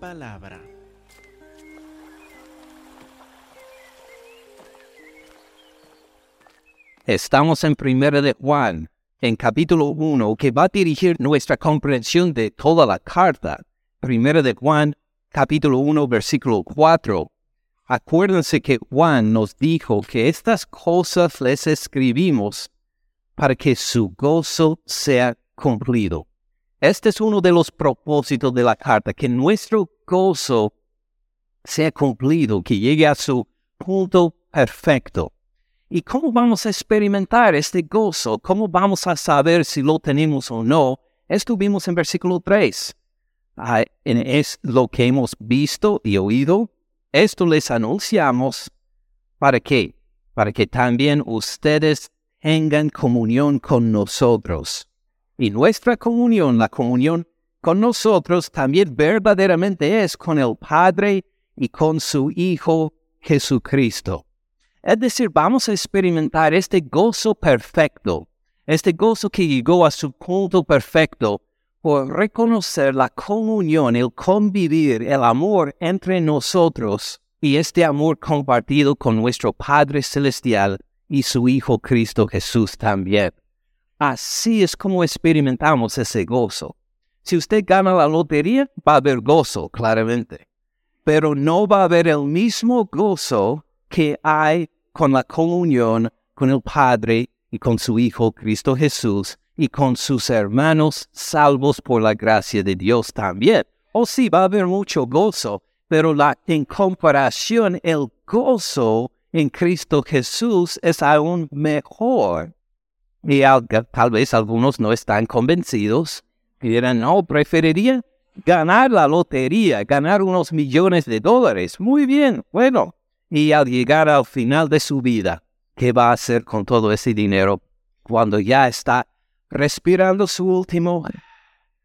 palabra. Estamos en Primera de Juan, en capítulo 1, que va a dirigir nuestra comprensión de toda la carta. Primera de Juan, capítulo 1, versículo 4. Acuérdense que Juan nos dijo que estas cosas les escribimos para que su gozo sea cumplido. Este es uno de los propósitos de la carta, que nuestro gozo sea cumplido, que llegue a su punto perfecto. ¿Y cómo vamos a experimentar este gozo? ¿Cómo vamos a saber si lo tenemos o no? Estuvimos en versículo 3. Ah, es lo que hemos visto y oído. Esto les anunciamos. ¿Para qué? Para que también ustedes tengan comunión con nosotros. Y nuestra comunión, la comunión con nosotros, también verdaderamente es con el Padre y con su Hijo Jesucristo. Es decir, vamos a experimentar este gozo perfecto, este gozo que llegó a su punto perfecto por reconocer la comunión, el convivir, el amor entre nosotros y este amor compartido con nuestro Padre Celestial y su Hijo Cristo Jesús también. Así es como experimentamos ese gozo. Si usted gana la lotería, va a haber gozo, claramente. Pero no va a haber el mismo gozo que hay con la comunión con el Padre y con su Hijo Cristo Jesús y con sus hermanos salvos por la gracia de Dios también. O sí, va a haber mucho gozo, pero la, en comparación el gozo en Cristo Jesús es aún mejor. Y tal vez algunos no están convencidos y dirán, no, preferiría ganar la lotería, ganar unos millones de dólares. Muy bien, bueno, y al llegar al final de su vida, ¿qué va a hacer con todo ese dinero cuando ya está respirando su último?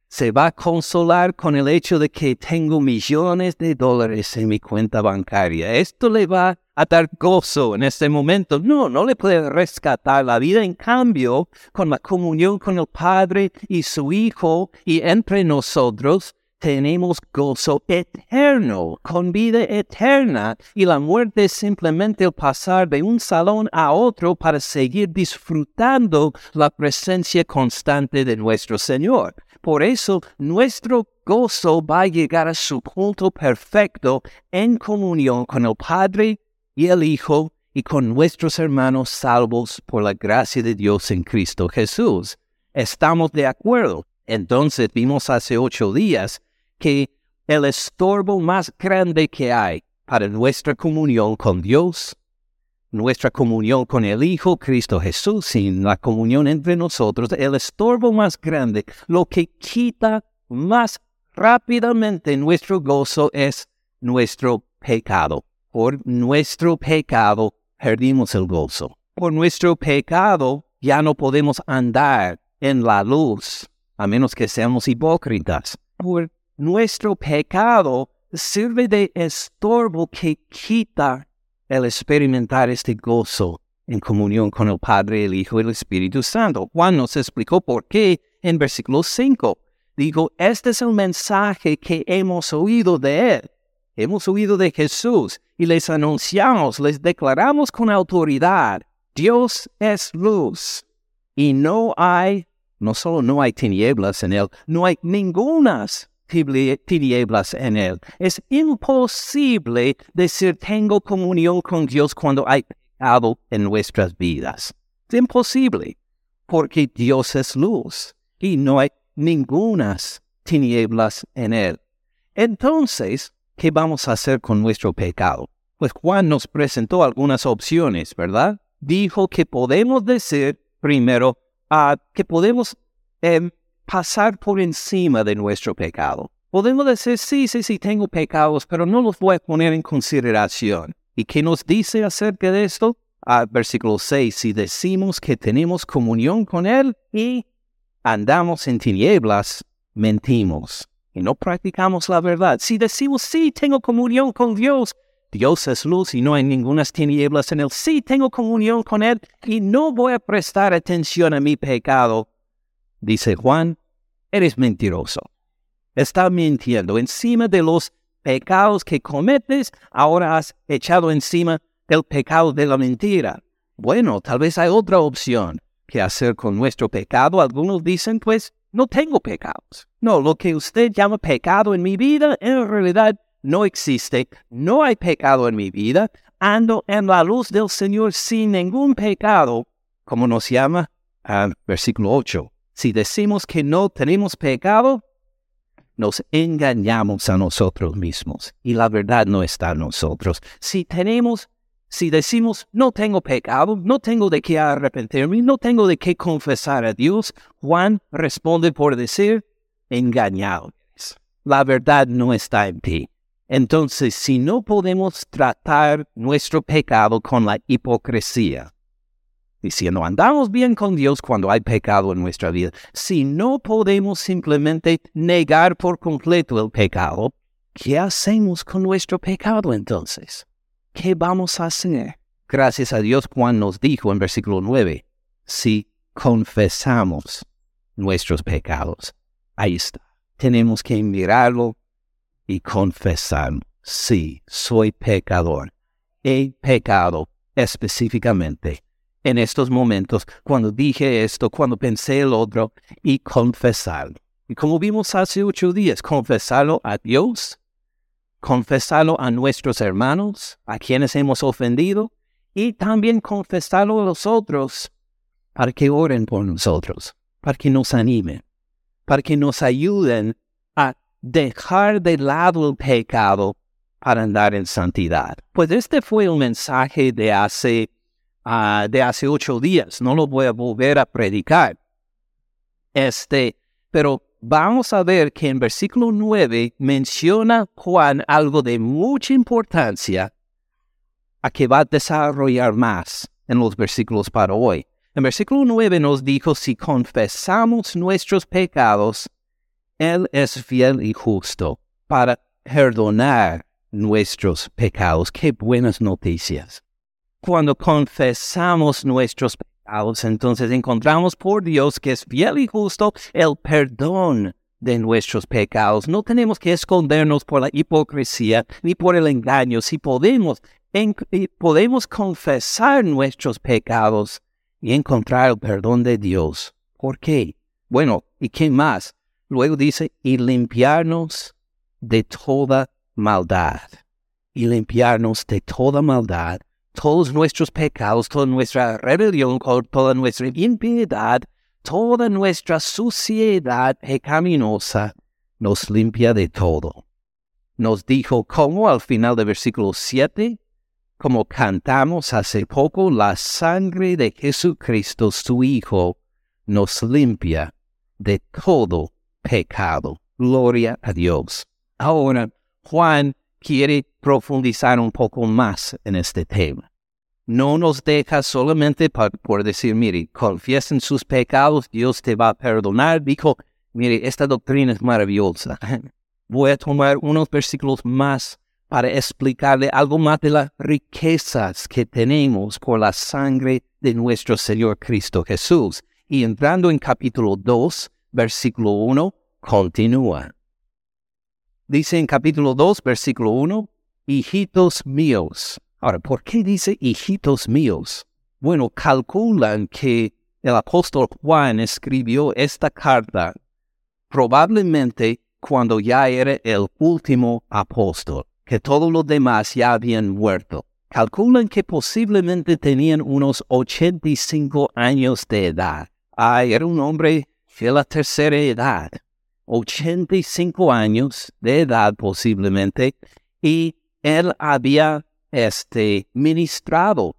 Se va a consolar con el hecho de que tengo millones de dólares en mi cuenta bancaria. Esto le va a dar gozo en este momento. No, no le puede rescatar la vida. En cambio, con la comunión con el Padre y su Hijo y entre nosotros, tenemos gozo eterno, con vida eterna, y la muerte es simplemente el pasar de un salón a otro para seguir disfrutando la presencia constante de nuestro Señor. Por eso nuestro gozo va a llegar a su punto perfecto en comunión con el Padre y el Hijo y con nuestros hermanos salvos por la gracia de Dios en Cristo Jesús. ¿Estamos de acuerdo? Entonces vimos hace ocho días que el estorbo más grande que hay para nuestra comunión con Dios, nuestra comunión con el Hijo Cristo Jesús sin la comunión entre nosotros, el estorbo más grande, lo que quita más rápidamente nuestro gozo es nuestro pecado. Por nuestro pecado perdimos el gozo. Por nuestro pecado ya no podemos andar en la luz, a menos que seamos hipócritas. Por nuestro pecado sirve de estorbo que quita el experimentar este gozo en comunión con el Padre, el Hijo y el Espíritu Santo. Juan nos explicó por qué en versículo 5. Digo, este es el mensaje que hemos oído de Él. Hemos oído de Jesús y les anunciamos, les declaramos con autoridad, Dios es luz y no hay, no solo no hay tinieblas en Él, no hay ningunas tinieblas en él. Es imposible decir tengo comunión con Dios cuando hay pecado en nuestras vidas. Es imposible, porque Dios es luz y no hay ningunas tinieblas en él. Entonces, ¿qué vamos a hacer con nuestro pecado? Pues Juan nos presentó algunas opciones, ¿verdad? Dijo que podemos decir primero uh, que podemos em, pasar por encima de nuestro pecado. Podemos decir, sí, sí, sí, tengo pecados, pero no los voy a poner en consideración. ¿Y qué nos dice acerca de esto? Ah, versículo 6, si decimos que tenemos comunión con Él y andamos en tinieblas, mentimos y no practicamos la verdad. Si decimos, sí, tengo comunión con Dios, Dios es luz y no hay ninguna tinieblas en Él, sí, tengo comunión con Él y no voy a prestar atención a mi pecado, Dice Juan, eres mentiroso. Está mintiendo. Encima de los pecados que cometes, ahora has echado encima el pecado de la mentira. Bueno, tal vez hay otra opción que hacer con nuestro pecado. Algunos dicen, pues, no tengo pecados. No, lo que usted llama pecado en mi vida, en realidad no existe. No hay pecado en mi vida. Ando en la luz del Señor sin ningún pecado. ¿Cómo nos llama? Ah, versículo 8. Si decimos que no tenemos pecado, nos engañamos a nosotros mismos y la verdad no está en nosotros. Si tenemos, si decimos no tengo pecado, no tengo de qué arrepentirme, no tengo de qué confesar a Dios, Juan responde por decir engañados. La verdad no está en ti. Entonces, si no podemos tratar nuestro pecado con la hipocresía, diciendo andamos bien con Dios cuando hay pecado en nuestra vida, si no podemos simplemente negar por completo el pecado, ¿qué hacemos con nuestro pecado entonces? ¿Qué vamos a hacer? Gracias a Dios, Juan nos dijo en versículo 9, si confesamos nuestros pecados, ahí está. Tenemos que mirarlo y confesar, sí, soy pecador. He pecado específicamente en estos momentos, cuando dije esto, cuando pensé el otro, y confesarlo. Y como vimos hace ocho días, confesarlo a Dios, confesarlo a nuestros hermanos, a quienes hemos ofendido, y también confesarlo a los otros, para que oren por nosotros, para que nos animen, para que nos ayuden a dejar de lado el pecado para andar en santidad. Pues este fue el mensaje de hace, ah, de hace ocho días. No lo voy a volver a predicar. Este, pero vamos a ver que en versículo 9 menciona Juan algo de mucha importancia a que va a desarrollar más en los versículos para hoy. En versículo 9 nos dijo, si confesamos nuestros pecados, él es fiel y justo para perdonar nuestros pecados. Qué buenas noticias. Cuando confesamos nuestros pecados, entonces encontramos por Dios que es fiel y justo el perdón de nuestros pecados. No tenemos que escondernos por la hipocresía ni por el engaño. Si podemos, podemos confesar nuestros pecados y encontrar el perdón de Dios. ¿Por qué? Bueno, ¿y qué más? Luego dice, y limpiarnos de toda maldad. Y limpiarnos de toda maldad, todos nuestros pecados, toda nuestra rebelión, toda nuestra impiedad, toda nuestra suciedad pecaminosa, nos limpia de todo. Nos dijo como al final del versículo 7, como cantamos hace poco, la sangre de Jesucristo, su Hijo, nos limpia de todo pecado. Gloria a Dios. Ahora, Juan quiere profundizar un poco más en este tema. No nos deja solamente por, decir, mire, confiesen sus pecados, Dios te va a perdonar. Dijo, mire, esta doctrina es maravillosa. Voy a tomar unos versículos más para explicarle algo más de las riquezas que tenemos por la sangre de nuestro Señor Cristo Jesús. Y entrando en capítulo 2, versículo 1, continúa. Dice en capítulo 2, versículo 1, hijitos míos. Ahora, ¿por qué dice hijitos míos? Bueno, calculan que el apóstol Juan escribió esta carta probablemente cuando ya era el último apóstol, que todos los demás ya habían muerto. Calculan que posiblemente tenían unos 85 años de edad. Ah, era un hombre de la tercera edad, 85 años de edad posiblemente, y él había este, ministrado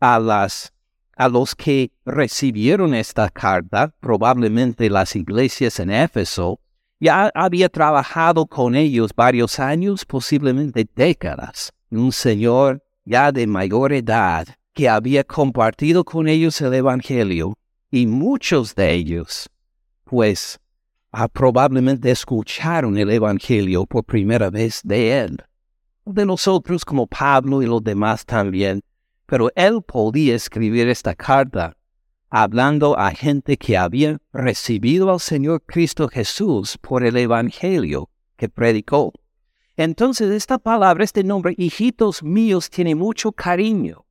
a, las, a los que recibieron esta carta, probablemente las iglesias en Éfeso, ya había trabajado con ellos varios años, posiblemente décadas. Un señor ya de mayor edad que había compartido con ellos el Evangelio y muchos de ellos pues ah, probablemente escucharon el Evangelio por primera vez de él. De nosotros como Pablo y los demás también, pero él podía escribir esta carta hablando a gente que había recibido al Señor Cristo Jesús por el Evangelio que predicó. Entonces esta palabra, este nombre, hijitos míos, tiene mucho cariño.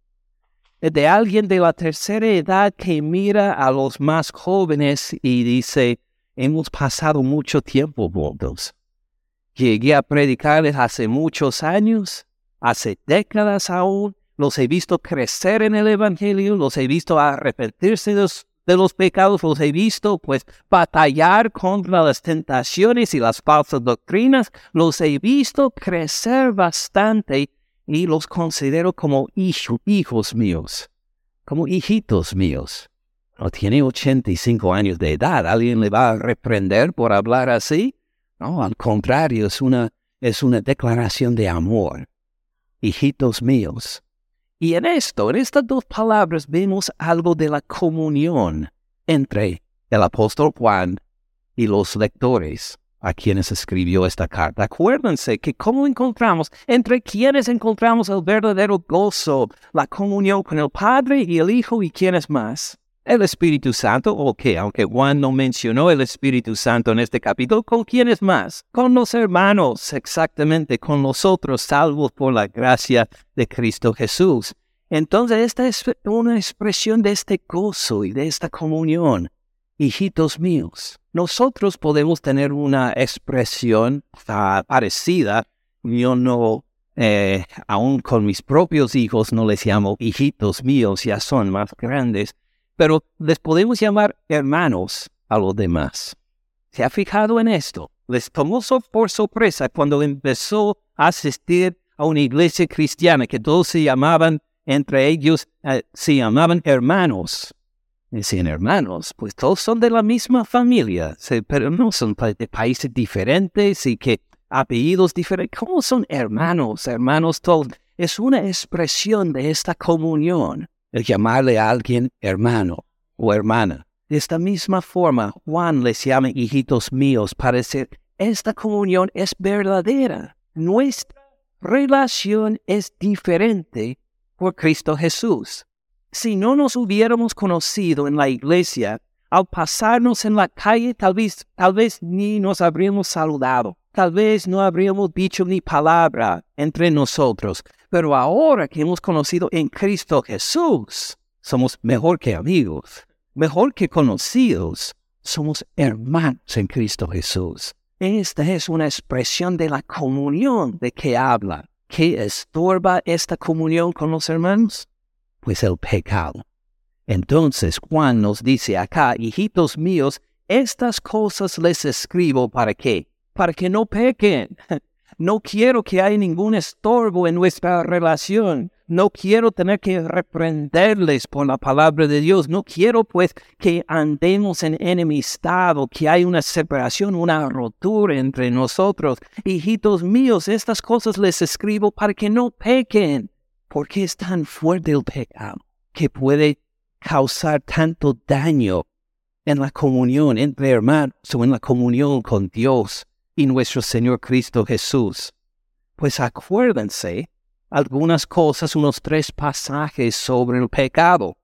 De alguien de la tercera edad que mira a los más jóvenes y dice, hemos pasado mucho tiempo juntos. Llegué a predicarles hace muchos años, hace décadas aún, los he visto crecer en el Evangelio, los he visto arrepentirse de los, pecados, los he visto pues batallar contra las tentaciones y las falsas doctrinas, los he visto crecer bastante y los considero como hijos míos, como hijitos míos. No tiene 85 años de edad, ¿alguien le va a reprender por hablar así? No, al contrario, es una, es una declaración de amor. Hijitos míos, y en esto, en estas dos palabras, vemos algo de la comunión entre el apóstol Juan y los lectores a quienes escribió esta carta. Acuérdense que cómo encontramos, entre quienes encontramos el verdadero gozo, la comunión con el Padre y el Hijo y quienes más. El Espíritu Santo, o que aunque Juan no mencionó el Espíritu Santo en este capítulo, ¿con quiénes más? Con los hermanos, exactamente, con nosotros, salvos por la gracia de Cristo Jesús. Entonces, esta es una expresión de este gozo y de esta comunión. Hijitos míos, nosotros podemos tener una expresión parecida. Yo no, eh, aún con mis propios hijos, no les llamo hijitos míos, ya son más grandes pero les podemos llamar hermanos a los demás. ¿Se ha fijado en esto? Les tomó por sorpresa cuando empezó a asistir a una iglesia cristiana que todos se llamaban, entre ellos, eh, se llamaban hermanos. Decían hermanos, pues todos son de la misma familia, pero no son de países diferentes y que apellidos diferentes. ¿Cómo son hermanos? Hermanos todos. Es una expresión de esta comunión el llamarle a alguien hermano o hermana. De esta misma forma, Juan les llama hijitos míos para decir, esta comunión es verdadera. Nuestra relación es diferente por Cristo Jesús. Si no nos hubiéramos conocido en la iglesia, al pasarnos en la calle, tal vez, tal vez ni nos habríamos saludado, tal vez no habríamos dicho ni palabra entre nosotros, pero ahora que hemos conocido en Cristo Jesús, somos mejor que amigos, mejor que conocidos. Somos hermanos en Cristo Jesús. Esta es una expresión de la comunión de que habla. ¿Qué estorba esta comunión con los hermanos? Pues el pecado. Entonces Juan nos dice acá, hijitos míos, estas cosas les escribo para qué? Para que no pequen. No quiero que haya ningún estorbo en nuestra relación. No quiero tener que reprenderles por la palabra de Dios. No quiero pues que andemos en enemistad o que haya una separación, una rotura entre nosotros. Hijitos míos, estas cosas les escribo para que no pequen. Porque es tan fuerte el pecado que puede causar tanto daño en la comunión entre hermanos o en la comunión con Dios y nuestro Señor Cristo Jesús. Pues acuérdense algunas cosas, unos tres pasajes sobre el pecado.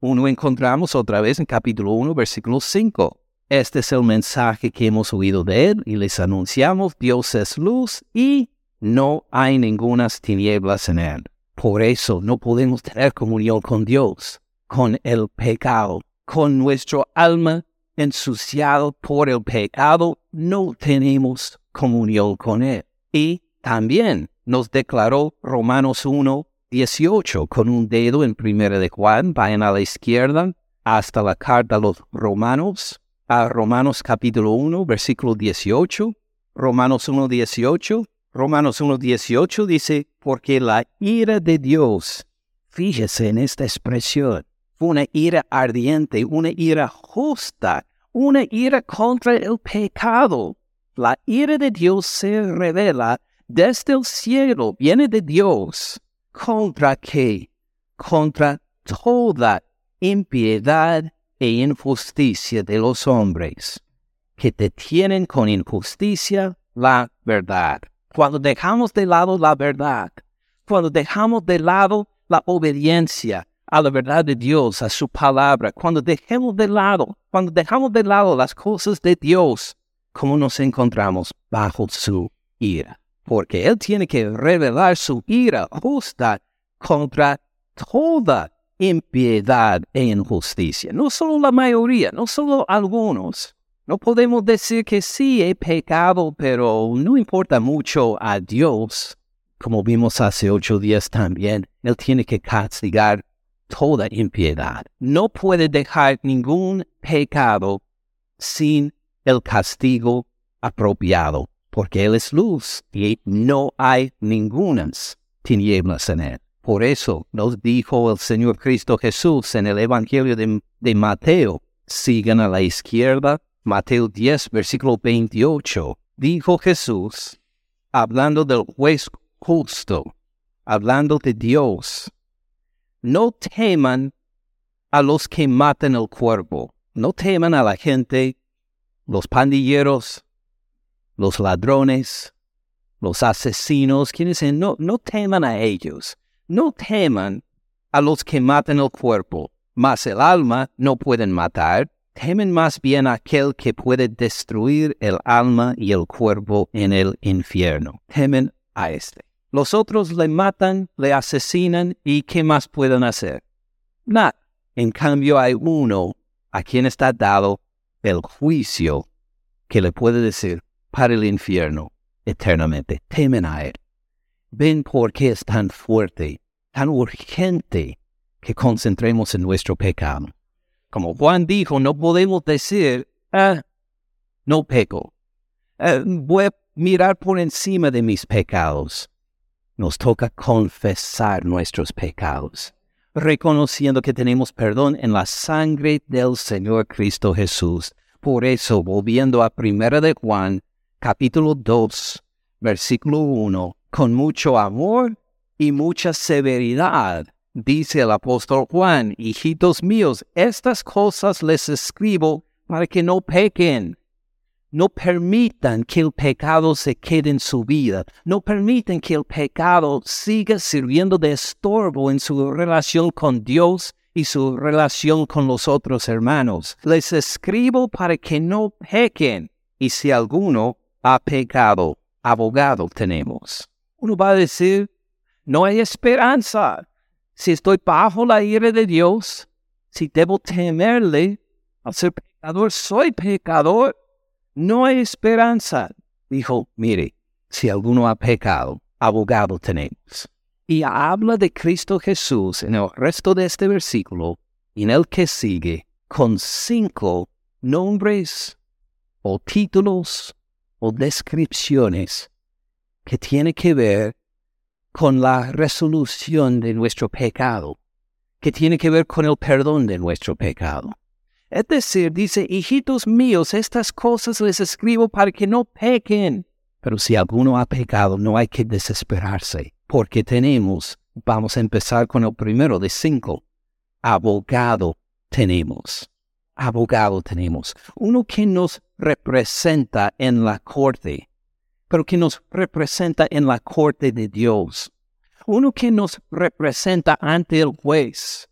Uno encontramos otra vez en capítulo 1, versículo 5. Este es el mensaje que hemos oído de Él y les anunciamos, Dios es luz y no hay ningunas tinieblas en Él. Por eso no podemos tener comunión con Dios, con el pecado, con nuestro alma ensuciado por el pecado, no tenemos comunión con Él. Y también nos declaró Romanos 1, 18, con un dedo en primera de Juan, vayan a la izquierda hasta la carta a los Romanos, a Romanos capítulo 1, versículo 18, Romanos 1, 18, Romanos 1, 18 dice, porque la ira de Dios, fíjese en esta expresión, fue una ira ardiente, una ira justa, una ira contra el pecado. La ira de Dios se revela desde el cielo, viene de Dios. ¿Contra qué? Contra toda impiedad e injusticia de los hombres, que detienen con injusticia la verdad. Cuando dejamos de lado la verdad, cuando dejamos de lado la obediencia, a la verdad de Dios, a su palabra, cuando dejemos de lado, cuando dejamos de lado las cosas de Dios, ¿cómo nos encontramos bajo su ira? Porque Él tiene que revelar su ira justa contra toda impiedad e injusticia. No solo la mayoría, no solo algunos. No podemos decir que sí he pecado, pero no importa mucho a Dios. Como vimos hace ocho días también, Él tiene que castigar toda impiedad. No puede dejar ningún pecado sin el castigo apropiado, porque Él es luz y no hay ningunas tinieblas en Él. Por eso nos dijo el Señor Cristo Jesús en el Evangelio de, Mateo, sigan a la izquierda, Mateo 10, versículo 28, dijo Jesús, hablando del juez justo, hablando de Dios, no teman a los que matan el cuerpo, no teman a la gente, los pandilleros, los ladrones, los asesinos, quienes no, no teman a ellos. No teman a los que matan el cuerpo, mas el alma no pueden matar. Temen más bien a aquel que puede destruir el alma y el cuerpo en el infierno. Temen a este. Los otros le matan, le asesinan y ¿qué más pueden hacer? Nada. En cambio hay uno a quien está dado el juicio que le puede decir para el infierno eternamente. Temen a él. Ven por qué es tan fuerte, tan urgente que concentremos en nuestro pecado. Como Juan dijo, no podemos decir, ah, no peco. Ah, voy a mirar por encima de mis pecados. Nos toca confesar nuestros pecados, reconociendo que tenemos perdón en la sangre del Señor Cristo Jesús. Por eso, volviendo a Primera de Juan, capítulo 2, versículo 1, con mucho amor y mucha severidad. Dice el apóstol Juan, hijitos míos, estas cosas les escribo para que no pequen. No permitan que el pecado se quede en su vida. No permitan que el pecado siga sirviendo de estorbo en su relación con Dios y su relación con los otros hermanos. Les escribo para que no pequen. Y si alguno ha pecado, abogado tenemos. Uno va a decir, no hay esperanza. Si estoy bajo la ira de Dios, si debo temerle, al ser pecador, soy pecador, no hay esperanza. Dijo, mire, si alguno ha pecado, abogado tenemos. Y habla de Cristo Jesús en el resto de este versículo en el que sigue con cinco nombres o títulos o descripciones que tiene que ver con la resolución de nuestro pecado, que tiene que ver con el perdón de nuestro pecado. Es decir, dice, hijitos míos, estas cosas les escribo para que no pequen. Pero si alguno ha pecado, no hay que desesperarse, porque tenemos, vamos a empezar con el primero de cinco, abogado tenemos. Abogado tenemos. Uno que nos representa en la corte, pero que nos representa en la corte de Dios. Uno que nos representa ante el juez.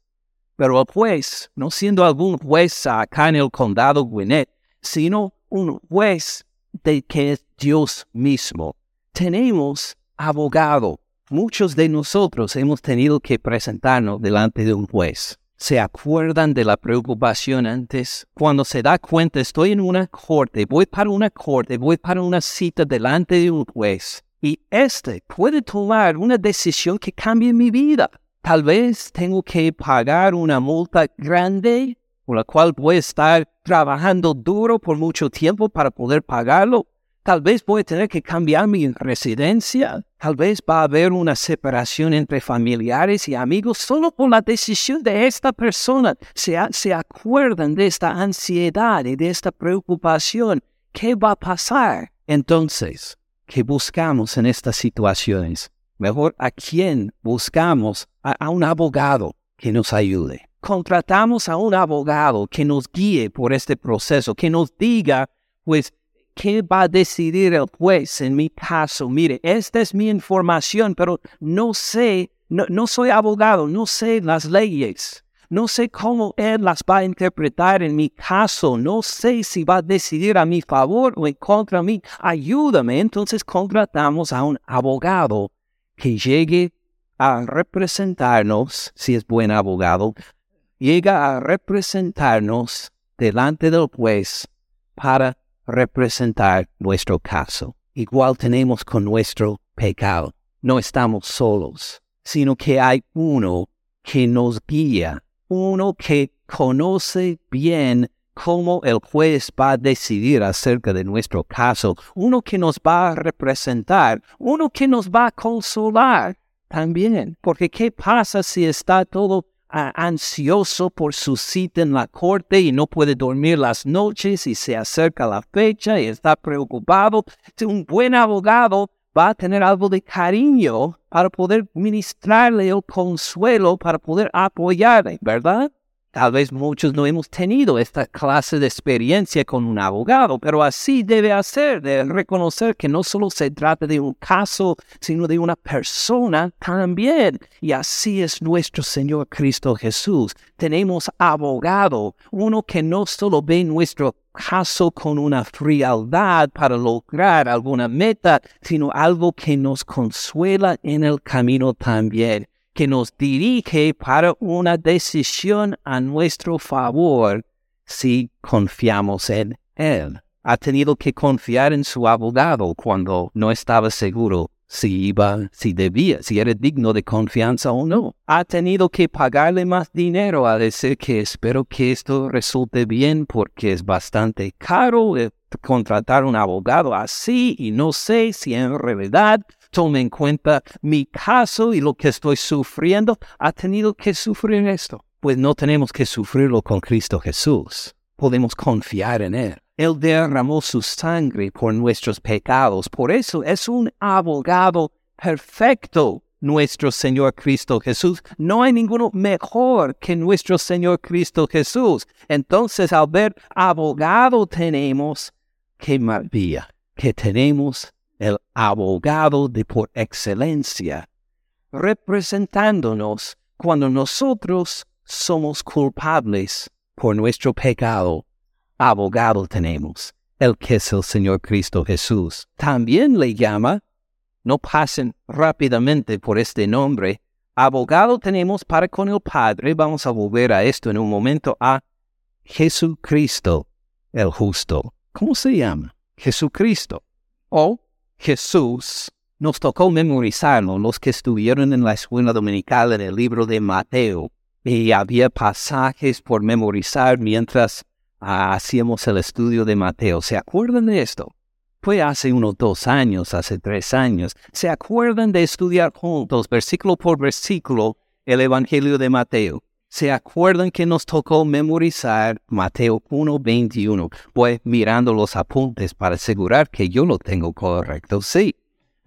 Pero el juez, no siendo algún juez acá en el condado Gwinnett, sino un juez de que es Dios mismo. Tenemos abogado. Muchos de nosotros hemos tenido que presentarnos delante de un juez se acuerdan de la preocupación antes. Cuando se da cuenta, estoy en una corte, voy para una corte, voy para una cita delante de un juez. Y este puede tomar una decisión que cambie mi vida. Tal vez tengo que pagar una multa grande, por la cual voy a estar trabajando duro por mucho tiempo para poder pagarlo. Tal vez voy a tener que cambiar mi residencia. Tal vez va a haber una separación entre familiares y amigos solo por la decisión de esta persona. Se, se acuerdan de esta ansiedad y de esta preocupación. ¿Qué va a pasar? Entonces, ¿qué buscamos en estas situaciones? Mejor a quién buscamos a un abogado que nos ayude. Contratamos a un abogado que nos guíe por este proceso, que nos diga, pues, ¿Qué va a decidir el juez en mi caso? Mire, esta es mi información, pero no sé no, soy abogado, no sé las leyes. No sé cómo Él las va a interpretar en mi caso. No sé si va a decidir a mi favor o en contra mí. Ayúdame. Entonces contratamos a un abogado que llegue a representarnos, si es buen abogado, llega a representarnos delante del juez para representar nuestro caso. Igual tenemos con nuestro pecado. No estamos solos, sino que hay uno que nos guía uno que conoce bien cómo el juez va a decidir acerca de nuestro caso, uno que nos va a representar, uno que nos va a consolar también. Porque ¿qué pasa si está todo ah, ansioso por su cita en la corte y no puede dormir las noches y se acerca la fecha y está preocupado? Un buen abogado va a tener algo de cariño para poder ministrarle el consuelo, para poder apoyarle, ¿verdad? Tal vez muchos no hemos tenido esta clase de experiencia con un abogado, pero así debe hacer, de reconocer que no solo se trata de un caso, sino de una persona también. Y así es nuestro Señor Cristo Jesús. Tenemos abogado, uno que no solo ve nuestro caso con una frialdad para lograr alguna meta, sino algo que nos consuela en el camino también que nos dirige para una decisión a nuestro favor si confiamos en Él. Ha tenido que confiar en su abogado cuando no estaba seguro si iba, si debía, si era digno de confianza o no. Ha tenido que pagarle más dinero a decir que espero que esto resulte bien porque es bastante caro contratar un abogado así y no sé si en realidad tome en cuenta mi caso y lo que estoy sufriendo, ha tenido que sufrir esto. Pues no tenemos que sufrirlo con Cristo Jesús. Podemos confiar en Él. Él derramó su sangre por nuestros pecados. Por eso es un abogado perfecto nuestro Señor Cristo Jesús. No hay ninguno mejor que nuestro Señor Cristo Jesús. Entonces, al ver abogado tenemos, qué maravilla, que tenemos el abogado de por excelencia, representándonos cuando nosotros somos culpables por nuestro pecado. Abogado tenemos, el que es el Señor Cristo Jesús. También le llama, no pasen rápidamente por este nombre, abogado tenemos para con el Padre, vamos a volver a esto en un momento, a Jesucristo el justo. ¿Cómo se llama? Jesucristo. O Jesús nos tocó memorizarlo, los que estuvieron en la escuela dominical en el libro de Mateo. Y había pasajes por memorizar mientras ah, hacíamos el estudio de Mateo. ¿Se acuerdan de esto? Fue hace unos dos años, hace tres años. ¿Se acuerdan de estudiar juntos, versículo por versículo, el Evangelio de Mateo? ¿Se acuerdan que nos tocó memorizar Mateo 1.21? Pues mirando los apuntes para asegurar que yo lo tengo correcto. Sí,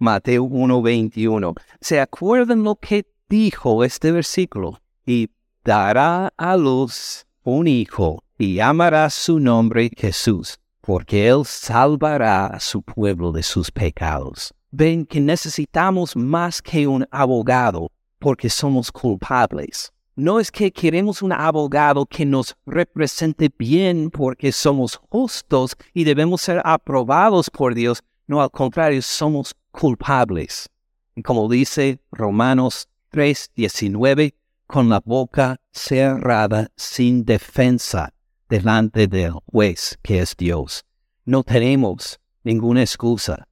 Mateo 1.21. ¿Se acuerdan lo que dijo este versículo? Y dará a luz un hijo y llamará su nombre Jesús, porque él salvará a su pueblo de sus pecados. Ven que necesitamos más que un abogado porque somos culpables. No es que queremos un abogado que nos represente bien porque somos justos y debemos ser aprobados por Dios. No, al contrario, somos culpables. Y como dice Romanos 3:19, con la boca cerrada sin defensa delante del juez que es Dios. No tenemos ninguna excusa.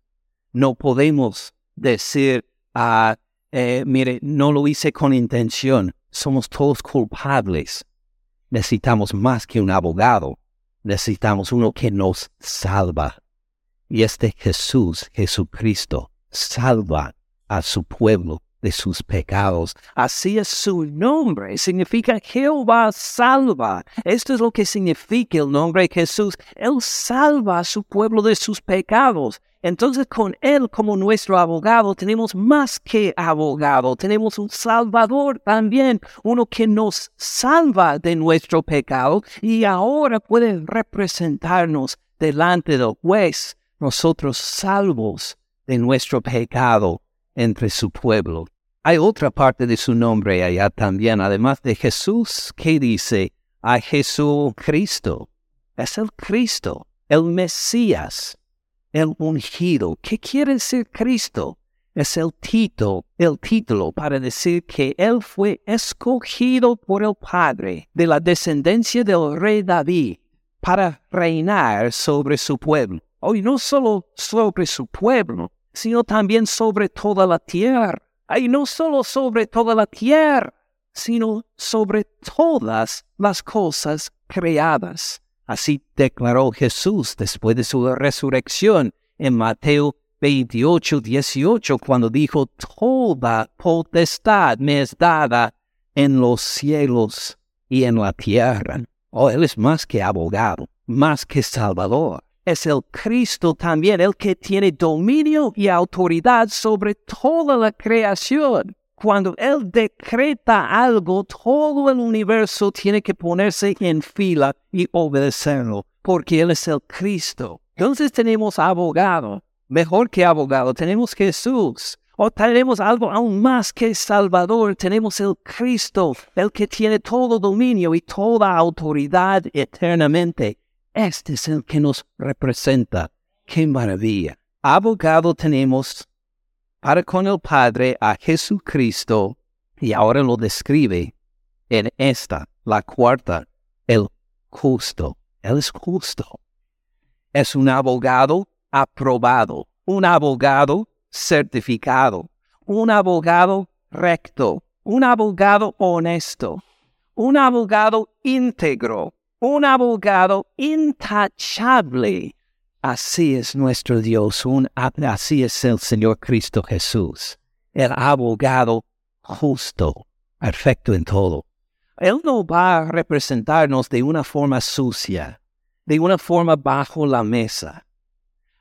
No podemos decir, ah, eh, mire, no lo hice con intención somos todos culpables. Necesitamos más que un abogado. Necesitamos uno que nos salva. Y este Jesús, Jesucristo, salva a su pueblo de sus pecados. Así es su nombre. Significa Jehová salva. Esto es lo que significa el nombre de Jesús. Él salva a su pueblo de sus pecados. Entonces con Él como nuestro abogado tenemos más que abogado, tenemos un Salvador también, uno que nos salva de nuestro pecado y ahora puede representarnos delante del juez, nosotros salvos de nuestro pecado entre su pueblo. Hay otra parte de su nombre allá también, además de Jesús, que dice a Jesucristo. Es el Cristo, el Mesías, el ungido. ¿Qué quiere decir Cristo? Es el título, el título para decir que Él fue escogido por el Padre de la descendencia del rey David para reinar sobre su pueblo. Hoy no solo sobre su pueblo, sino también sobre toda la tierra. Y no solo sobre toda la tierra, sino sobre todas las cosas creadas. Así declaró Jesús después de su resurrección en Mateo 28, 18, cuando dijo, Toda potestad me es dada en los cielos y en la tierra. Oh, Él es más que abogado, más que salvador es el Cristo también, el que tiene dominio y autoridad sobre toda la creación. Cuando Él decreta algo, todo el universo tiene que ponerse en fila y obedecerlo, porque Él es el Cristo. Entonces tenemos abogado, mejor que abogado, tenemos Jesús. O tenemos algo aún más que Salvador, tenemos el Cristo, el que tiene todo dominio y toda autoridad eternamente. Este es el que nos representa. ¡Qué maravilla! Abogado tenemos para con el Padre a Jesucristo y ahora lo describe en esta, la cuarta, el justo. Él es justo. Es un abogado aprobado, un abogado certificado, un abogado recto, un abogado honesto, un abogado íntegro, un abogado intachable. Así es nuestro Dios, un, así es el Señor Cristo Jesús, el abogado justo, perfecto en todo. Él no va a representarnos de una forma sucia, de una forma bajo la mesa.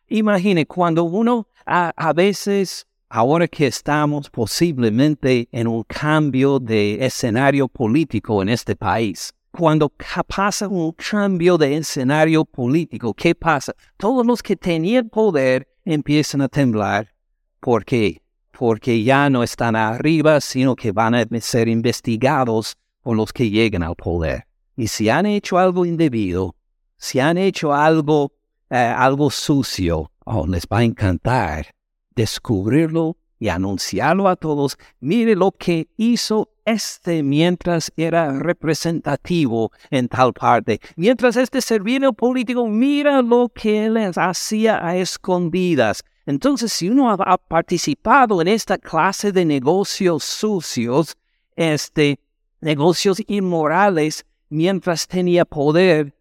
Imagine cuando uno a, a veces, ahora que estamos posiblemente en un cambio de escenario político en este país, cuando pasa un cambio de escenario político, ¿qué pasa? Todos los que tenían poder empiezan a temblar. ¿Por qué? Porque ya no están arriba, sino que van a ser investigados por los que llegan al poder. Y si han hecho algo indebido, si han hecho algo, eh, algo sucio, oh, les va a encantar descubrirlo y anunciarlo a todos. Mire lo que hizo este mientras era representativo en tal parte. Mientras este servidor político, mira lo que él hacía a escondidas. Entonces, si uno ha, participado en esta clase de negocios sucios, este, negocios inmorales, mientras tenía poder,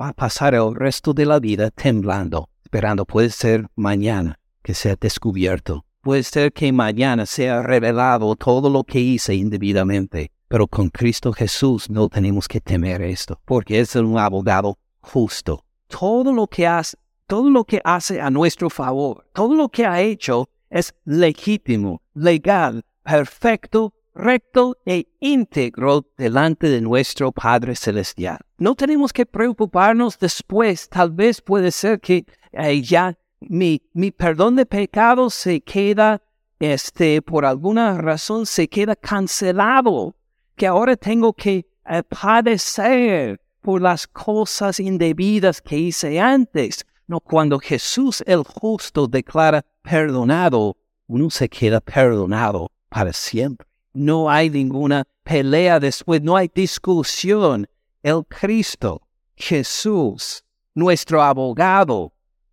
va a pasar el resto de la vida temblando, esperando, puede ser mañana que sea descubierto. Puede ser que mañana sea revelado todo lo que hice indebidamente, pero con Cristo Jesús no tenemos que temer esto, porque es un abogado justo. Todo lo que hace, todo lo que hace a nuestro favor, todo lo que ha hecho es legítimo, legal, perfecto, recto e íntegro delante de nuestro Padre Celestial. No tenemos que preocuparnos después, tal vez puede ser que eh, ya mi, perdón de pecados se queda, este, por alguna razón se queda cancelado, que ahora tengo que eh, padecer por las cosas indebidas que hice antes. No, cuando Jesús el justo declara perdonado, uno se queda perdonado para siempre. No hay ninguna pelea después, no hay discusión. El Cristo, Jesús, nuestro abogado,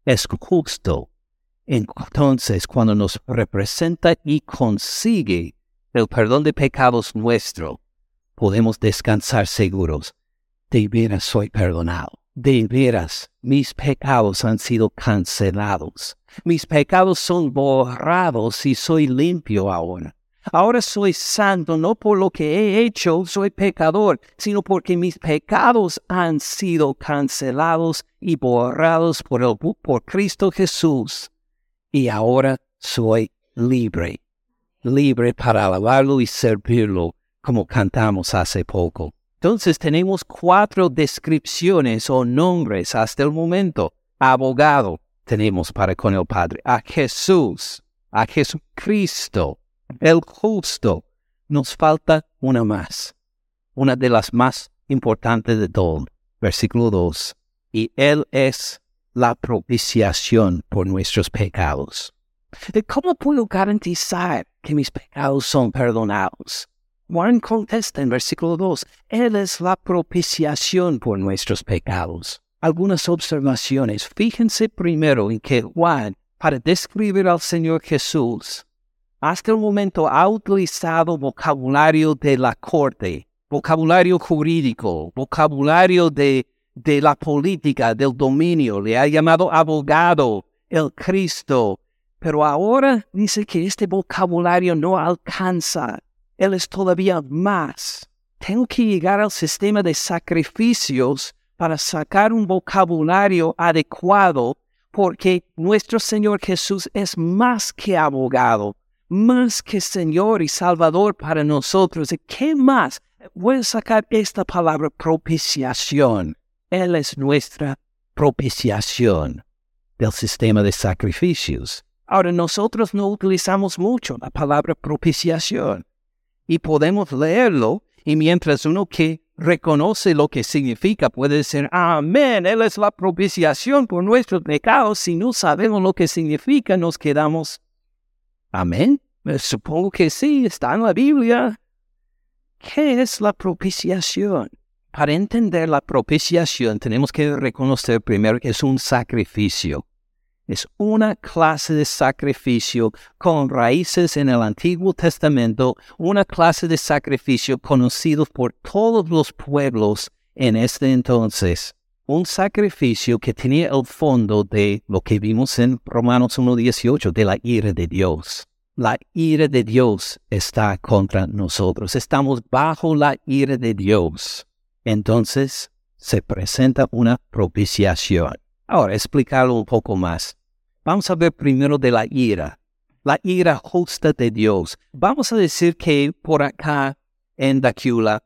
es justo. Entonces, cuando nos representa y consigue el perdón de pecados nuestro, podemos descansar seguros. De veras soy perdonado. De veras, mis pecados han sido cancelados. Mis pecados son borrados y soy limpio ahora. Ahora soy santo no por lo que he hecho, soy pecador, sino porque mis pecados han sido cancelados y borrados por, el, por Cristo Jesús. Y ahora soy libre, libre para alabarlo y servirlo, como cantamos hace poco. Entonces tenemos cuatro descripciones o nombres hasta el momento. Abogado tenemos para con el Padre, a Jesús, a Jesucristo, el justo. Nos falta una más, una de las más importantes de todo. Versículo 2. Y Él es la propiciación por nuestros pecados. ¿Cómo puedo garantizar que mis pecados son perdonados? Juan contesta en versículo 2, Él es la propiciación por nuestros pecados. Algunas observaciones. Fíjense primero en que Juan, para describir al Señor Jesús, hasta el momento ha utilizado vocabulario de la corte, vocabulario jurídico, vocabulario de, de la política, del dominio. Le ha llamado abogado, el Cristo. Pero ahora dice que este vocabulario no alcanza él es todavía más. Tengo que llegar al sistema de sacrificios para sacar un vocabulario adecuado, porque nuestro Señor Jesús es más que abogado, más que Señor y Salvador para nosotros. ¿Y qué más? Voy a sacar esta palabra propiciación. Él es nuestra propiciación del sistema de sacrificios. Ahora, nosotros no utilizamos mucho la palabra propiciación y podemos leerlo y mientras uno que reconoce lo que significa puede decir, amén, Él es la propiciación por nuestros pecados. Si no sabemos lo que significa, nos quedamos, amén. Eh, supongo que sí, está en la Biblia. ¿Qué es la propiciación? Para entender la propiciación tenemos que reconocer primero que es un sacrificio es una clase de sacrificio con raíces en el Antiguo Testamento, una clase de sacrificio conocido por todos los pueblos en este entonces. Un sacrificio que tenía el fondo de lo que vimos en Romanos 1.18, de la ira de Dios. La ira de Dios está contra nosotros. Estamos bajo la ira de Dios. Entonces se presenta una propiciación. Ahora, explicarlo un poco más. Vamos a ver primero de la ira, la ira justa de Dios. Vamos a decir que por acá en Dacula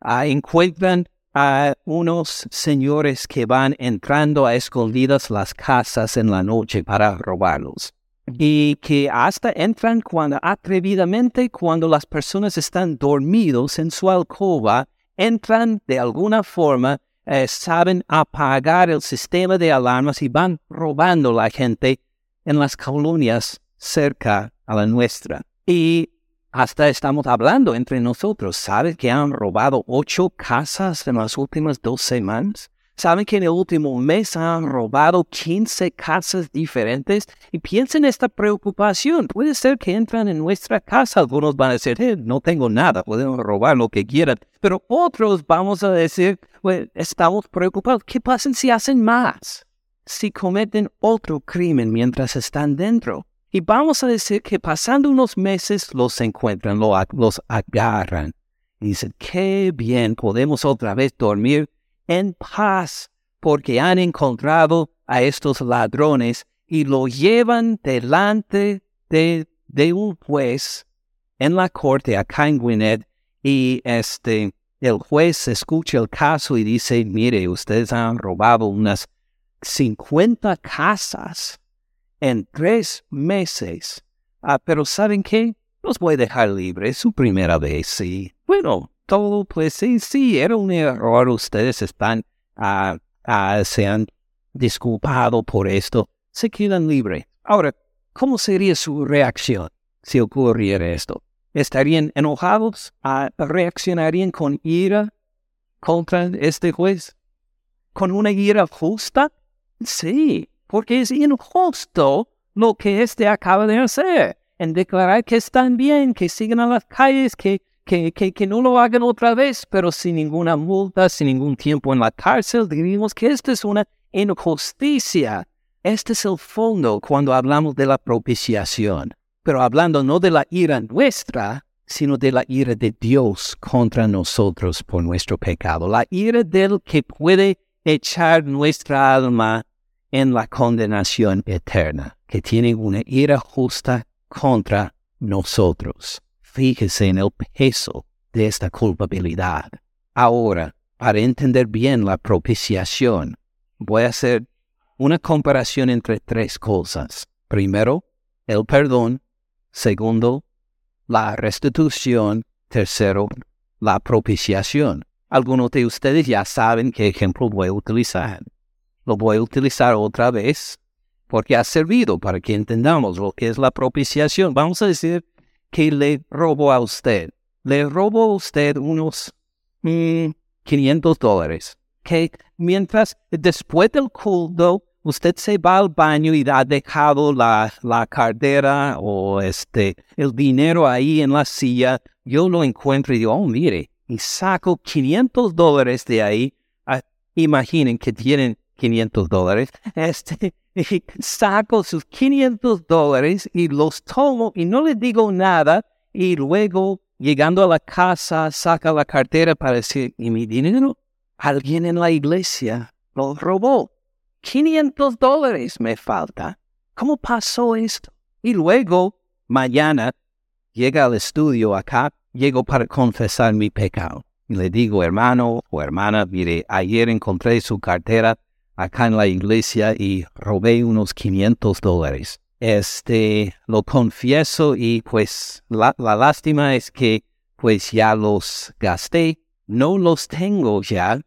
ah, encuentran a unos señores que van entrando a escondidas las casas en la noche para robarlos. Y que hasta entran cuando atrevidamente, cuando las personas están dormidos en su alcoba, entran de alguna forma eh, saben apagar el sistema de alarmas y van robando la gente en las colonias cerca a la nuestra. Y hasta estamos hablando entre nosotros. ¿Sabes que han robado ocho casas en las últimas dos semanas? ¿Saben que en el último mes han robado 15 casas diferentes? Y piensen esta preocupación. Puede ser que entran en nuestra casa. Algunos van a decir, eh, no tengo nada, podemos robar lo que quieran. Pero otros vamos a decir, pues, estamos preocupados. ¿Qué pasa si hacen más? Si cometen otro crimen mientras están dentro. Y vamos a decir que pasando unos meses los encuentran, los agarran. Y dicen, qué bien, podemos otra vez dormir en paz, porque han encontrado a estos ladrones y lo llevan delante de, de un juez en la corte acá en y este, el juez escucha el caso y dice, mire, ustedes han robado unas 50 casas en tres meses. Ah, pero ¿saben qué? Los voy a dejar libres su primera vez, sí. Bueno, todo, pues sí, sí, era un error. Ustedes están, ah, ah, se han disculpado por esto. Se quedan libres. Ahora, ¿cómo sería su reacción si ocurriera esto? ¿Estarían enojados? Ah, ¿Reaccionarían con ira contra este juez? ¿Con una ira justa? Sí, porque es injusto lo que éste acaba de hacer en declarar que están bien, que siguen a las calles, que que, que, no lo hagan otra vez, pero sin ninguna multa, sin ningún tiempo en la cárcel, diríamos que esto es una injusticia. Este es el fondo cuando hablamos de la propiciación, pero hablando no de la ira nuestra, sino de la ira de Dios contra nosotros por nuestro pecado, la ira del que puede echar nuestra alma en la condenación eterna, que tiene una ira justa contra nosotros. Fíjese en el peso de esta culpabilidad. Ahora, para entender bien la propiciación, voy a hacer una comparación entre tres cosas. Primero, el perdón. Segundo, la restitución. Tercero, la propiciación. Algunos de ustedes ya saben qué ejemplo voy a utilizar. Lo voy a utilizar otra vez porque ha servido para que entendamos lo que es la propiciación. Vamos a decir que le robo a usted. Le robo a usted unos 500 dólares. Que mientras después del culto usted se va al baño y ha dejado la, la cartera o este, el dinero ahí en la silla, yo lo encuentro y digo, oh, mire, y saco 500 dólares de ahí. Ah, imaginen que tienen 500 dólares. Este, saco sus 500 dólares y los tomo y no le digo nada. Y luego, llegando a la casa, saca la cartera para decir, ¿y mi dinero? Alguien en la iglesia lo robó. 500 dólares me falta. ¿Cómo pasó esto? Y luego, mañana, llega al estudio acá llego para confesar mi pecado. Y le digo, hermano o hermana, mire, ayer encontré su cartera acá en la iglesia y robé unos 500 dólares. Este, lo confieso y pues la, lástima es que pues ya los gasté, no los tengo ya,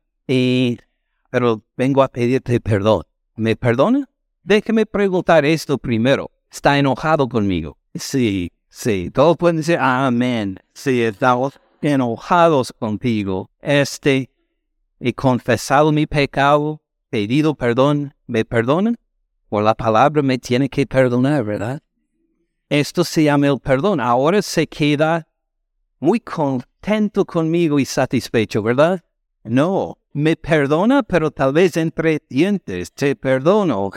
pero vengo a pedirte perdón. ¿Me perdona? Déjeme preguntar esto primero. ¿Está enojado conmigo? Sí, Sí, todos pueden decir amén. Sí, estamos enojados contigo. Este, he confesado mi pecado, pedido perdón, ¿me perdonan? Por la palabra me tiene que perdonar, ¿verdad? Esto se llama el perdón. Ahora se queda muy contento conmigo y satisfecho, ¿verdad? No, me perdona, pero tal vez entre dientes, te perdono.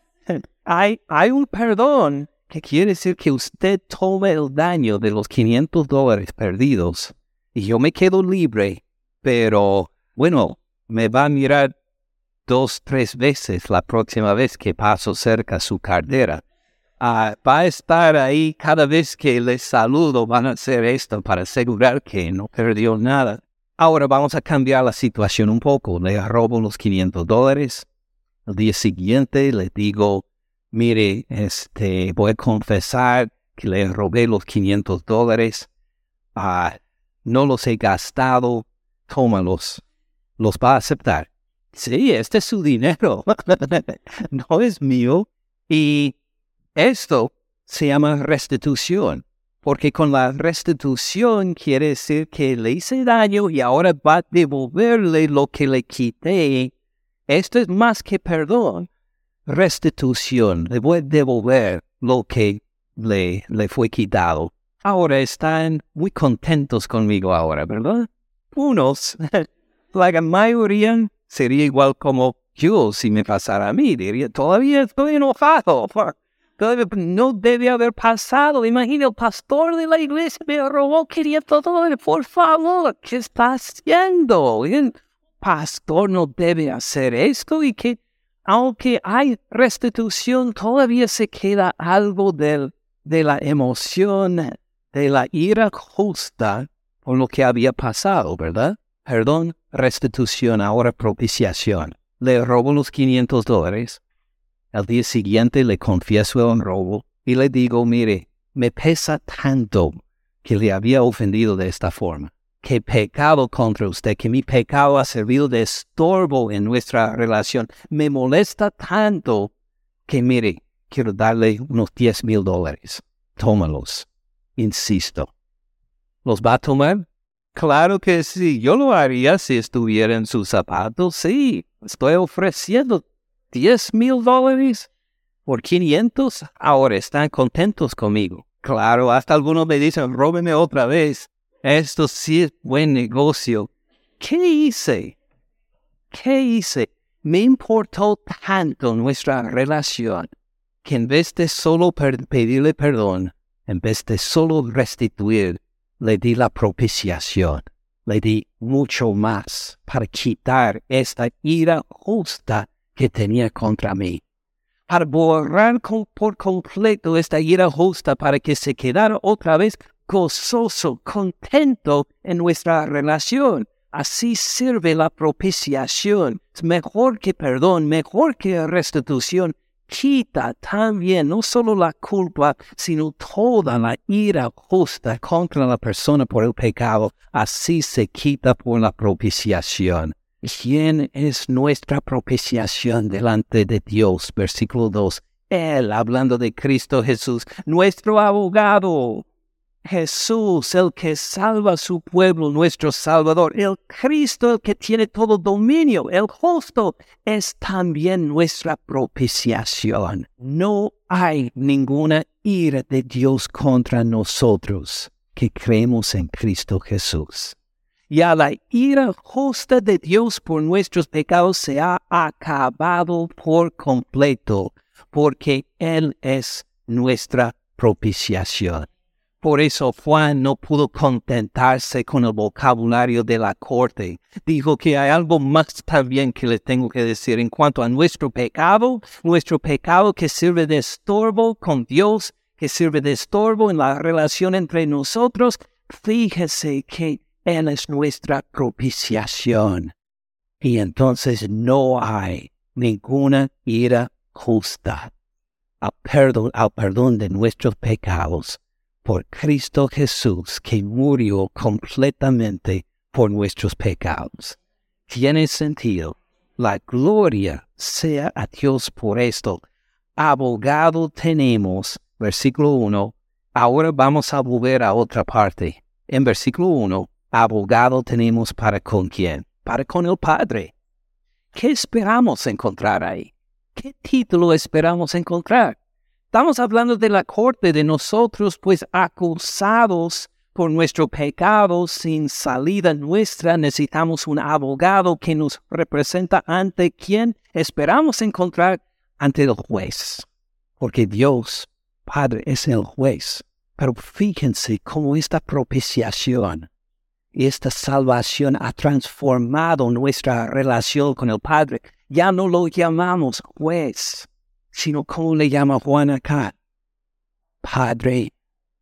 hay, hay un perdón ¿Qué quiere decir que usted tome el daño de los 500 dólares perdidos y yo me quedo libre, pero bueno, me va a mirar dos, tres veces la próxima vez que paso cerca su cartera. Ah, va a estar ahí cada vez que le saludo, van a hacer esto para asegurar que no perdió nada. Ahora vamos a cambiar la situación un poco. Le robo los 500 dólares. El día siguiente le digo, mire, este, voy a confesar que le robé los 500 dólares, ah, no los he gastado, tómalos, los va a aceptar. Sí, este es su dinero, no es mío. Y esto se llama restitución, porque con la restitución quiere decir que le hice daño y ahora va a devolverle lo que le quité. Esto es más que perdón, restitución, le voy a devolver lo que le, le fue quitado. Ahora están muy contentos conmigo ahora, ¿verdad? Unos, la mayoría sería igual como yo si me pasara a mí, diría, todavía estoy enojado. no debe haber pasado. Imagina, el pastor de la iglesia me robó 500 dólares. Por favor, ¿qué está haciendo? El pastor no debe hacer esto y que aunque hay restitución, todavía se queda algo de la emoción, de la ira justa por lo que había pasado, ¿verdad? Perdón, restitución, ahora propiciación. Le robo los 500 dólares. Al día siguiente le confieso el robo y le digo, mire, me pesa tanto que le había ofendido de esta forma que pecado contra usted, que mi pecado ha servido de estorbo en nuestra relación. Me molesta tanto que, mire, quiero darle unos 10 mil dólares. Tómalos. Insisto. ¿Los va a tomar? Claro que sí. Yo lo haría si estuviera en sus zapatos. Sí. Estoy ofreciendo 10 mil dólares por 500. Ahora están contentos conmigo. Claro, hasta algunos me dicen, róbeme otra vez. Esto sí es buen negocio. ¿Qué hice? ¿Qué hice? Me importó tanto nuestra relación que en vez de solo pedirle perdón, en vez de solo restituir, le di la propiciación. Le di mucho más para quitar esta ira justa que tenía contra mí. Para borrar por completo esta ira justa para que se quedara otra vez gozoso, contento en nuestra relación. Así sirve la propiciación. Es mejor que perdón, mejor que restitución. Quita también no solo la culpa, sino toda la ira justa contra la persona por el pecado. Así se quita por la propiciación. ¿Quién es nuestra propiciación delante de Dios? Versículo 2. Él, hablando de Cristo Jesús, nuestro abogado. Jesús, el que salva a su pueblo, nuestro Salvador, el Cristo, el que tiene todo dominio, el justo, es también nuestra propiciación. No hay ninguna ira de Dios contra nosotros que creemos en Cristo Jesús. Ya la ira justa de Dios por nuestros pecados se ha acabado por completo, porque Él es nuestra propiciación. Por eso Juan no pudo contentarse con el vocabulario de la corte. Dijo que hay algo más también que le tengo que decir en cuanto a nuestro pecado, nuestro pecado que sirve de estorbo con Dios, que sirve de estorbo en la relación entre nosotros. Fíjese que Él es nuestra propiciación. Y entonces no hay ninguna ira justa al perdón, al perdón de nuestros pecados por Cristo Jesús que murió completamente por nuestros pecados. Tiene sentido. La gloria sea a Dios por esto. Abogado tenemos, versículo 1. Ahora vamos a volver a otra parte. En versículo 1, abogado tenemos para con quién? Para con el Padre. ¿Qué esperamos encontrar ahí? ¿Qué título esperamos encontrar? Estamos hablando de la corte de nosotros, pues acusados por nuestro pecado sin salida nuestra, necesitamos un abogado que nos representa ante quien esperamos encontrar ante el juez. Porque Dios, Padre, es el juez. Pero fíjense cómo esta propiciación y esta salvación ha transformado nuestra relación con el Padre. Ya no lo llamamos juez, sino como le llama Juan acá. Padre,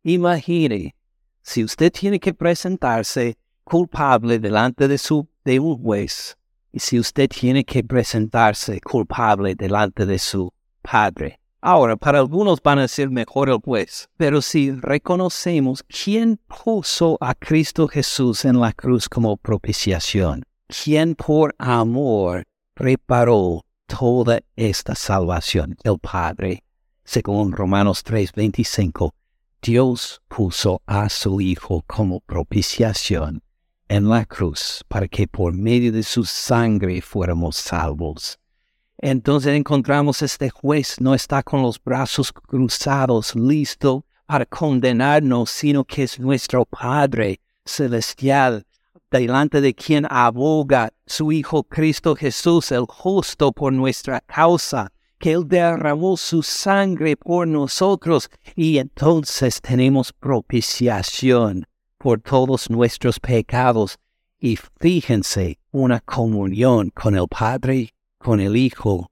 imagine, si usted tiene que presentarse culpable delante de, su, de un juez, y si usted tiene que presentarse culpable delante de su padre. Ahora, para algunos van a ser mejor el juez, pero si reconocemos quién puso a Cristo Jesús en la cruz como propiciación, quién por amor reparó toda esta salvación. El Padre, según Romanos 3:25, Dios puso a su Hijo como propiciación en la cruz para que por medio de su sangre fuéramos salvos. Entonces encontramos este juez no está con los brazos cruzados, listo para condenarnos, sino que es nuestro Padre celestial delante de quien aboga su Hijo Cristo Jesús, el justo por nuestra causa, que Él derramó su sangre por nosotros y entonces tenemos propiciación por todos nuestros pecados y fíjense una comunión con el Padre, con el Hijo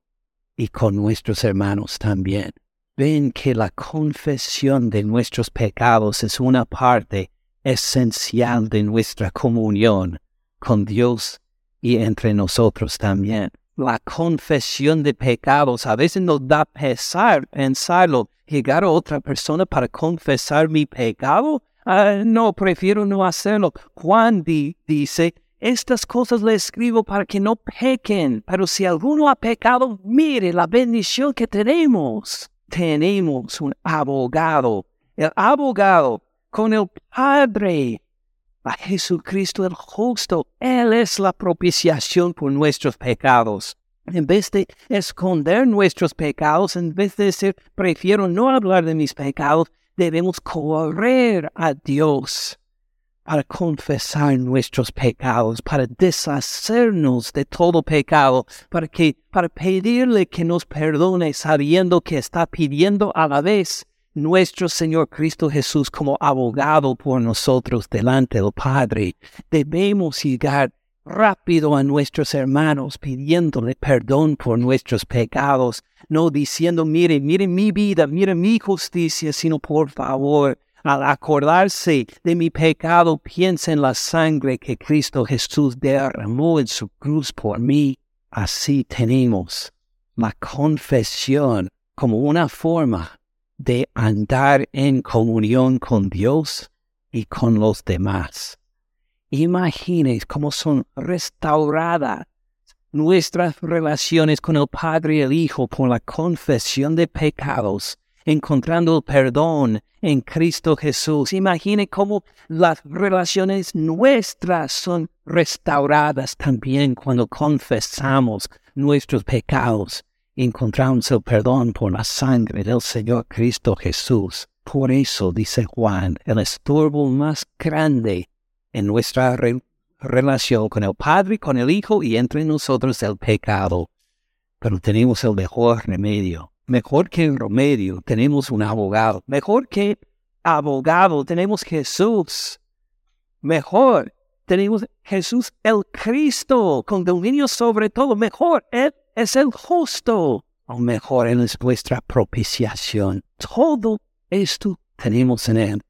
y con nuestros hermanos también. Ven que la confesión de nuestros pecados es una parte esencial de nuestra comunión con Dios y entre nosotros también. La confesión de pecados a veces nos da pesar pensarlo. Llegar a otra persona para confesar mi pecado. Ah, no, prefiero no hacerlo. Juan dice, estas cosas le escribo para que no pequen, pero si alguno ha pecado, mire la bendición que tenemos. Tenemos un abogado. El abogado con el Padre. A Jesucristo el justo, Él es la propiciación por nuestros pecados. En vez de esconder nuestros pecados, en vez de decir, prefiero no hablar de mis pecados, debemos correr a Dios para confesar nuestros pecados, para deshacernos de todo pecado, para que, para pedirle que nos perdone sabiendo que está pidiendo a la vez nuestro Señor Cristo Jesús como abogado por nosotros delante del Padre. Debemos llegar rápido a nuestros hermanos pidiéndole perdón por nuestros pecados, no diciendo, mire, mire mi vida, mire mi justicia, sino por favor, al acordarse de mi pecado, piensa en la sangre que Cristo Jesús derramó en su cruz por mí. Así tenemos la confesión como una forma de andar en comunión con Dios y con los demás. Imagines cómo son restauradas nuestras relaciones con el Padre y el Hijo por la confesión de pecados, encontrando el perdón en Cristo Jesús. Imagine cómo las relaciones nuestras son restauradas también cuando confesamos nuestros pecados. Encontramos el perdón por la sangre del Señor Cristo Jesús. Por eso, dice Juan, el estorbo más grande en nuestra relación con el Padre, con el Hijo y entre nosotros el pecado. Pero tenemos el mejor remedio. Mejor que el remedio, tenemos un abogado. Mejor que abogado, tenemos Jesús. Mejor, tenemos Jesús el Cristo, con dominio sobre todo. Mejor, Él es el justo. O mejor, es nuestra propiciación. Todo esto tenemos en Él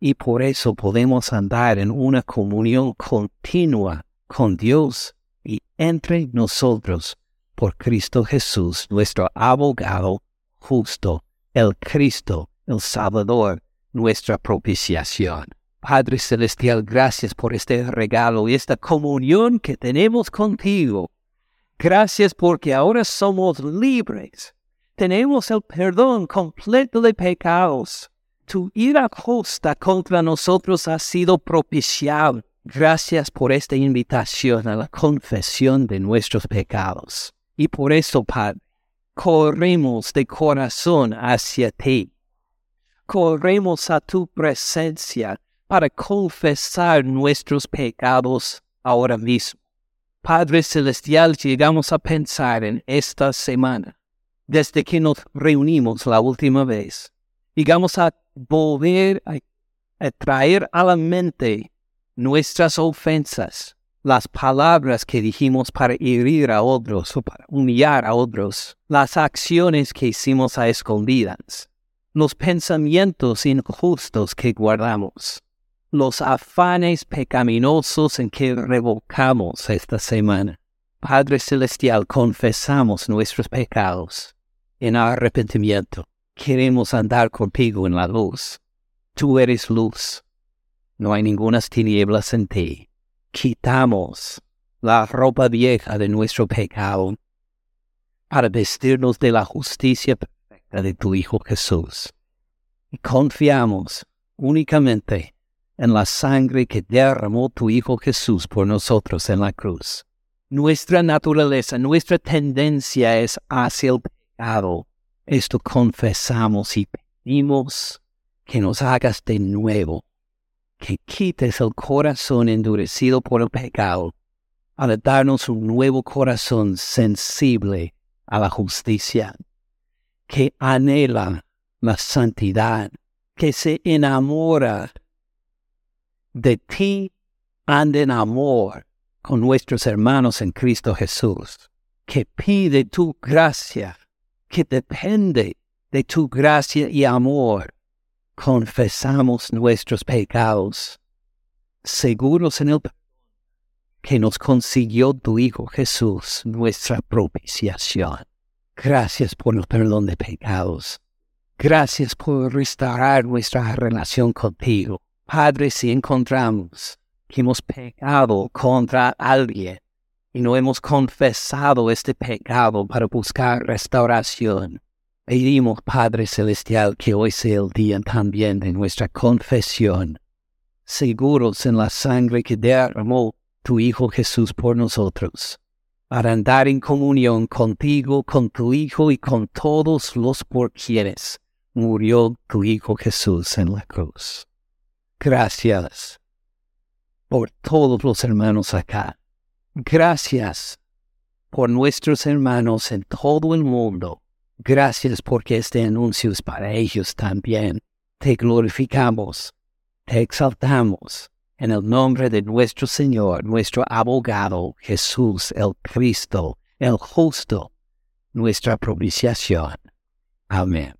y por eso podemos andar en una comunión continua con Dios y entre nosotros por Cristo Jesús, nuestro abogado justo, el Cristo, el Salvador, nuestra propiciación. Padre Celestial, gracias por este regalo y esta comunión que tenemos contigo. Gracias porque ahora somos libres. Tenemos el perdón completo de pecados tu ira justa contra nosotros ha sido propiciada. Gracias por esta invitación a la confesión de nuestros pecados. Y por eso, Padre, corremos de corazón hacia ti. Corremos a tu presencia para confesar nuestros pecados ahora mismo. Padre Celestial, llegamos a pensar en esta semana, desde que nos reunimos la última vez. Llegamos a volver a, traer a la mente nuestras ofensas, las palabras que dijimos para herir a otros o para humillar a otros, las acciones que hicimos a escondidas, los pensamientos injustos que guardamos, los afanes pecaminosos en que revocamos esta semana. Padre Celestial, confesamos nuestros pecados en arrepentimiento queremos andar contigo en la luz. Tú eres luz. No hay ninguna tinieblas en ti. Quitamos la ropa vieja de nuestro pecado para vestirnos de la justicia perfecta de tu Hijo Jesús. Y confiamos únicamente en la sangre que derramó tu Hijo Jesús por nosotros en la cruz. Nuestra naturaleza, nuestra tendencia es hacia el pecado esto confesamos y pedimos que nos hagas de nuevo, que quites el corazón endurecido por el pecado, para darnos un nuevo corazón sensible a la justicia, que anhela la santidad, que se enamora de ti, anda en amor con nuestros hermanos en Cristo Jesús, que pide tu gracia que depende de tu gracia y amor, confesamos nuestros pecados, seguros en el que nos consiguió tu Hijo Jesús, nuestra propiciación. Gracias por el perdón de pecados. Gracias por restaurar nuestra relación contigo. Padre, si encontramos que hemos pecado contra alguien, y no hemos confesado este pecado para buscar restauración. Pedimos, Padre Celestial, que hoy sea el día también de nuestra confesión, seguros en la sangre que derramó tu Hijo Jesús por nosotros, para andar en comunión contigo, con tu Hijo y con todos los por quienes murió tu Hijo Jesús en la cruz. Gracias por todos los hermanos acá Gracias por nuestros hermanos en todo el mundo. Gracias porque este anuncio es para ellos también. Te glorificamos, te exaltamos en el nombre de nuestro Señor, nuestro abogado, Jesús el Cristo, el justo, nuestra propiciación. Amén.